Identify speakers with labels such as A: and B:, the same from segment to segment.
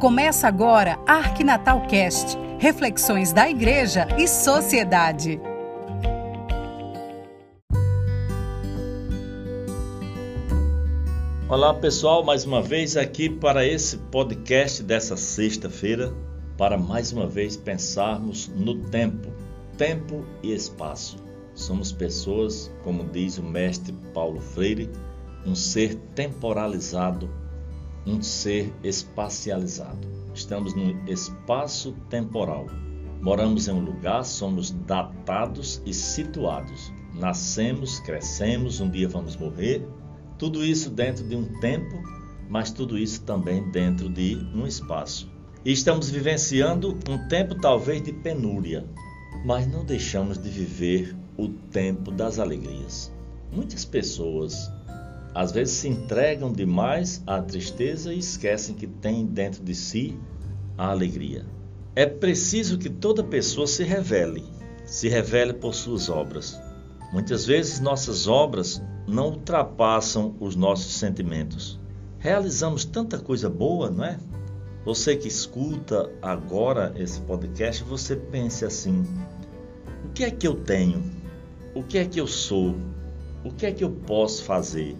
A: Começa agora Arquinatal Cast, reflexões da igreja e sociedade.
B: Olá pessoal, mais uma vez aqui para esse podcast dessa sexta-feira, para mais uma vez pensarmos no tempo, tempo e espaço. Somos pessoas, como diz o mestre Paulo Freire, um ser temporalizado um ser espacializado. Estamos no espaço temporal. Moramos em um lugar, somos datados e situados. Nascemos, crescemos, um dia vamos morrer. Tudo isso dentro de um tempo, mas tudo isso também dentro de um espaço. E estamos vivenciando um tempo talvez de penúria, mas não deixamos de viver o tempo das alegrias. Muitas pessoas às vezes se entregam demais à tristeza e esquecem que tem dentro de si a alegria. É preciso que toda pessoa se revele, se revele por suas obras. Muitas vezes nossas obras não ultrapassam os nossos sentimentos. Realizamos tanta coisa boa, não é? Você que escuta agora esse podcast, você pense assim: o que é que eu tenho? O que é que eu sou? O que é que eu posso fazer?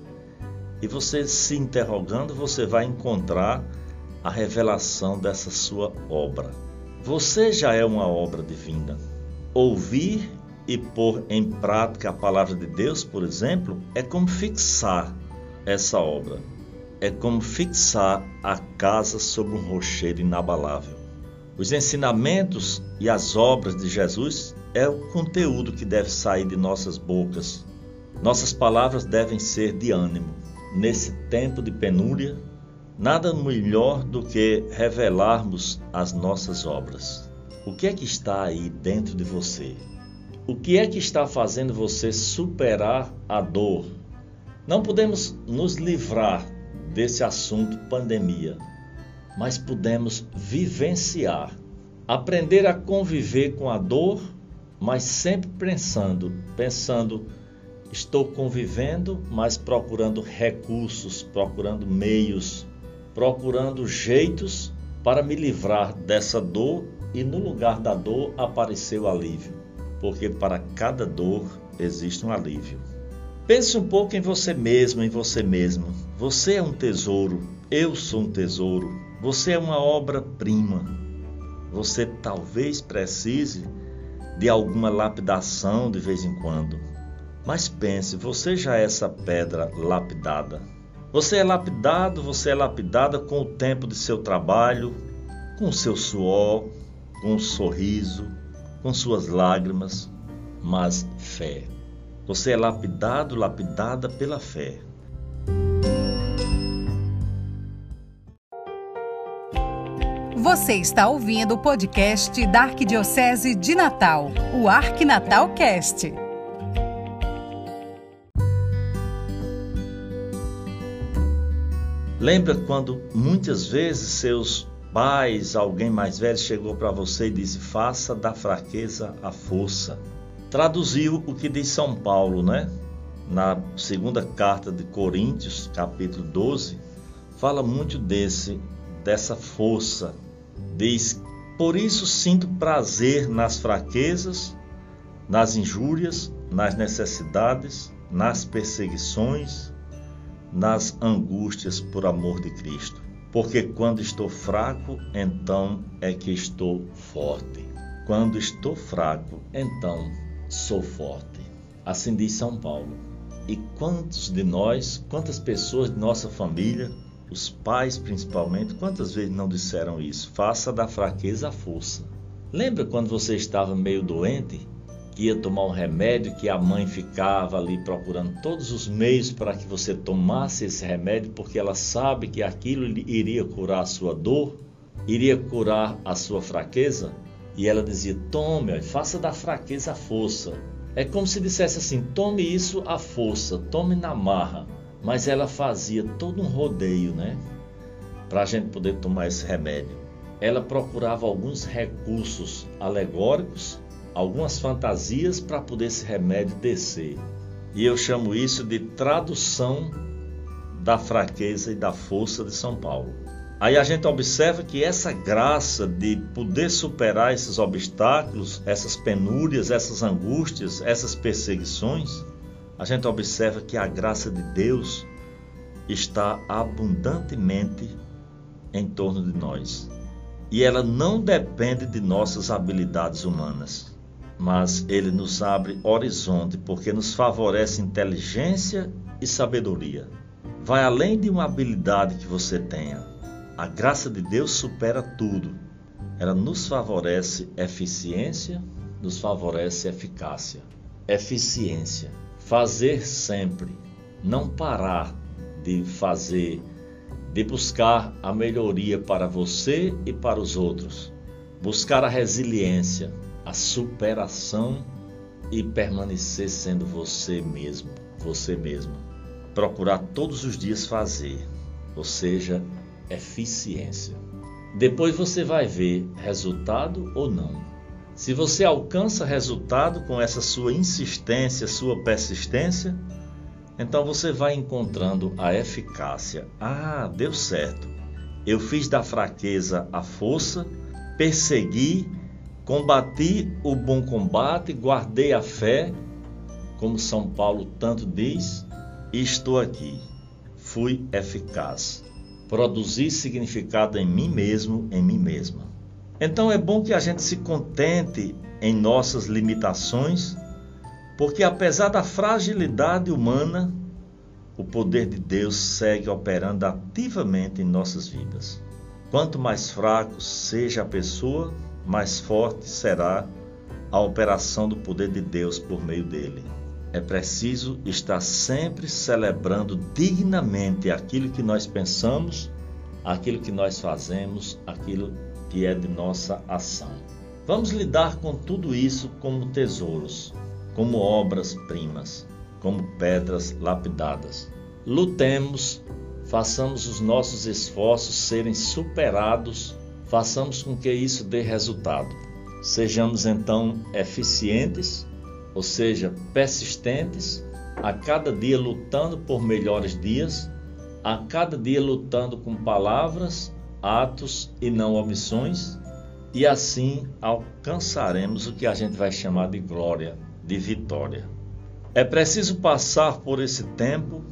B: E você se interrogando, você vai encontrar a revelação dessa sua obra. Você já é uma obra divina. Ouvir e pôr em prática a palavra de Deus, por exemplo, é como fixar essa obra. É como fixar a casa sobre um rochedo inabalável. Os ensinamentos e as obras de Jesus é o conteúdo que deve sair de nossas bocas. Nossas palavras devem ser de ânimo nesse tempo de penúria, nada melhor do que revelarmos as nossas obras. O que é que está aí dentro de você? O que é que está fazendo você superar a dor? Não podemos nos livrar desse assunto pandemia, mas podemos vivenciar, aprender a conviver com a dor, mas sempre pensando, pensando Estou convivendo, mas procurando recursos, procurando meios, procurando jeitos para me livrar dessa dor e no lugar da dor apareceu o alívio, porque para cada dor existe um alívio. Pense um pouco em você mesmo, em você mesmo. Você é um tesouro, eu sou um tesouro, você é uma obra-prima. Você talvez precise de alguma lapidação de vez em quando mas pense, você já é essa pedra lapidada. Você é lapidado, você é lapidada com o tempo de seu trabalho, com o seu suor, com o sorriso, com suas lágrimas, mas fé. Você é lapidado, lapidada pela fé.
A: Você está ouvindo o podcast da Arquidiocese de Natal, o Arquinatal Cast.
B: Lembra quando muitas vezes seus pais, alguém mais velho, chegou para você e disse: faça da fraqueza a força. Traduziu o que diz São Paulo, né? Na segunda carta de Coríntios, capítulo 12, fala muito desse, dessa força. Diz: Por isso sinto prazer nas fraquezas, nas injúrias, nas necessidades, nas perseguições nas angústias por amor de Cristo. Porque quando estou fraco, então é que estou forte. Quando estou fraco, então sou forte. Assim diz São Paulo. E quantos de nós, quantas pessoas de nossa família, os pais principalmente, quantas vezes não disseram isso? Faça da fraqueza a força. Lembra quando você estava meio doente ia tomar um remédio que a mãe ficava ali procurando todos os meios para que você tomasse esse remédio, porque ela sabe que aquilo iria curar a sua dor, iria curar a sua fraqueza. E ela dizia: Tome, faça da fraqueza a força. É como se dissesse assim: tome isso à força, tome na marra. Mas ela fazia todo um rodeio, né? Para a gente poder tomar esse remédio. Ela procurava alguns recursos alegóricos algumas fantasias para poder esse remédio descer. E eu chamo isso de tradução da fraqueza e da força de São Paulo. Aí a gente observa que essa graça de poder superar esses obstáculos, essas penúrias, essas angústias, essas perseguições, a gente observa que a graça de Deus está abundantemente em torno de nós. E ela não depende de nossas habilidades humanas, mas ele nos abre horizonte porque nos favorece inteligência e sabedoria. Vai além de uma habilidade que você tenha. A graça de Deus supera tudo. Ela nos favorece eficiência, nos favorece eficácia. Eficiência, fazer sempre, não parar de fazer, de buscar a melhoria para você e para os outros. Buscar a resiliência, a superação e permanecer sendo você mesmo, você mesma. Procurar todos os dias fazer, ou seja, eficiência. Depois você vai ver resultado ou não. Se você alcança resultado com essa sua insistência, sua persistência, então você vai encontrando a eficácia. Ah, deu certo. Eu fiz da fraqueza a força, persegui, combati o bom combate, guardei a fé, como São Paulo tanto diz, e estou aqui. Fui eficaz. Produzi significado em mim mesmo, em mim mesma. Então é bom que a gente se contente em nossas limitações porque apesar da fragilidade humana, o poder de Deus segue operando ativamente em nossas vidas. Quanto mais fraco seja a pessoa, mais forte será a operação do poder de Deus por meio dele. É preciso estar sempre celebrando dignamente aquilo que nós pensamos, aquilo que nós fazemos, aquilo que é de nossa ação. Vamos lidar com tudo isso como tesouros, como obras-primas, como pedras lapidadas. Lutemos, façamos os nossos esforços serem superados, façamos com que isso dê resultado. Sejamos então eficientes, ou seja, persistentes, a cada dia lutando por melhores dias, a cada dia lutando com palavras, atos e não omissões, e assim alcançaremos o que a gente vai chamar de glória de vitória. É preciso passar por esse tempo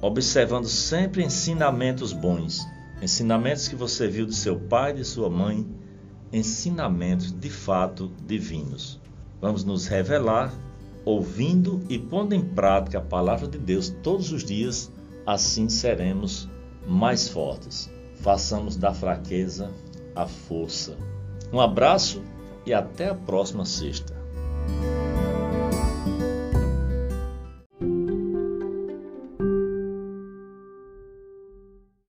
B: observando sempre ensinamentos bons, ensinamentos que você viu de seu pai e de sua mãe, ensinamentos de fato divinos. Vamos nos revelar ouvindo e pondo em prática a palavra de Deus todos os dias, assim seremos mais fortes. Façamos da fraqueza a força. Um abraço e até a próxima sexta.